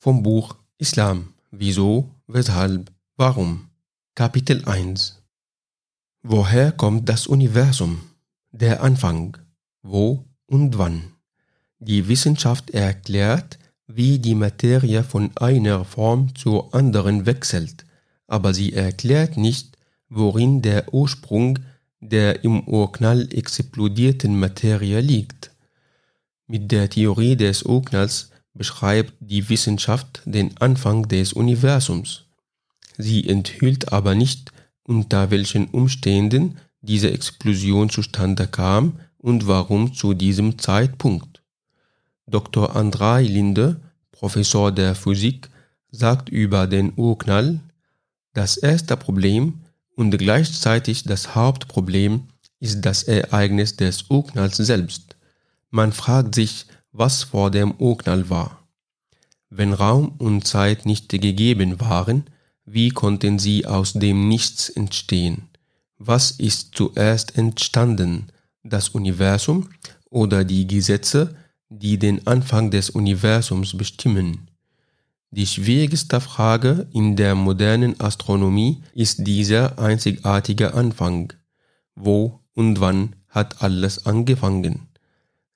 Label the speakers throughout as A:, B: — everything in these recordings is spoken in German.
A: vom Buch Islam. Wieso, weshalb, warum? Kapitel 1 Woher kommt das Universum? Der Anfang. Wo und wann? Die Wissenschaft erklärt, wie die Materie von einer Form zur anderen wechselt, aber sie erklärt nicht, worin der Ursprung der im Urknall explodierten Materie liegt. Mit der Theorie des Urknalls beschreibt die Wissenschaft den Anfang des Universums. Sie enthüllt aber nicht, unter welchen Umständen diese Explosion zustande kam und warum zu diesem Zeitpunkt. Dr. Andrei Linde, Professor der Physik, sagt über den Urknall, das erste Problem und gleichzeitig das Hauptproblem ist das Ereignis des Urknalls selbst. Man fragt sich, was vor dem Urknall war. Wenn Raum und Zeit nicht gegeben waren, wie konnten sie aus dem Nichts entstehen? Was ist zuerst entstanden, das Universum oder die Gesetze, die den Anfang des Universums bestimmen? Die schwierigste Frage in der modernen Astronomie ist dieser einzigartige Anfang. Wo und wann hat alles angefangen?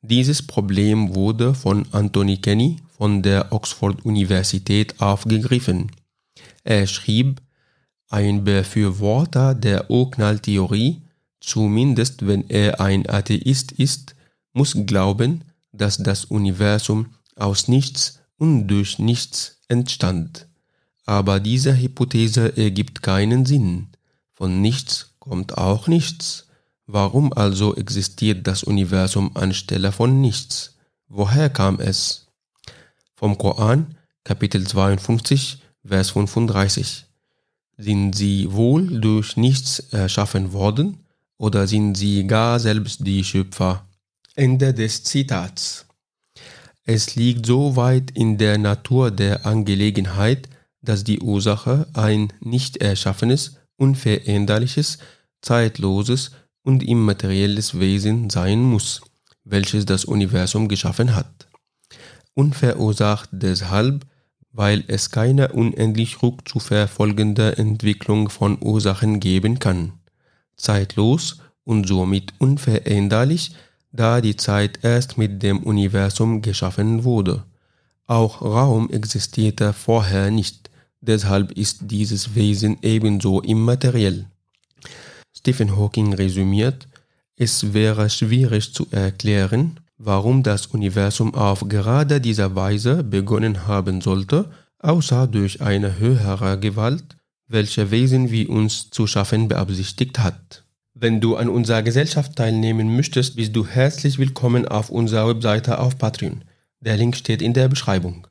A: Dieses Problem wurde von Anthony Kenny von der Oxford-Universität aufgegriffen. Er schrieb, ein Befürworter der Urknalltheorie, zumindest wenn er ein Atheist ist, muss glauben, dass das Universum aus nichts und durch nichts entstand. Aber diese Hypothese ergibt keinen Sinn. Von nichts kommt auch nichts. Warum also existiert das Universum anstelle von nichts? Woher kam es? Vom Koran, Kapitel 52, Vers 35. Sind sie wohl durch nichts erschaffen worden oder sind sie gar selbst die Schöpfer? Ende des Zitats. Es liegt so weit in der Natur der Angelegenheit, dass die Ursache ein nicht erschaffenes, unveränderliches, zeitloses und immaterielles Wesen sein muss, welches das Universum geschaffen hat. Unverursacht deshalb, weil es keine unendlich rückzuverfolgende Entwicklung von Ursachen geben kann. Zeitlos und somit unveränderlich, da die Zeit erst mit dem Universum geschaffen wurde. Auch Raum existierte vorher nicht, deshalb ist dieses Wesen ebenso immateriell. Stephen Hawking resümiert, es wäre schwierig zu erklären, warum das Universum auf gerade dieser Weise begonnen haben sollte, außer durch eine höhere Gewalt, welche Wesen wie uns zu schaffen beabsichtigt hat. Wenn du an unserer Gesellschaft teilnehmen möchtest, bist du herzlich willkommen auf unserer Webseite auf Patreon. Der Link steht in der Beschreibung.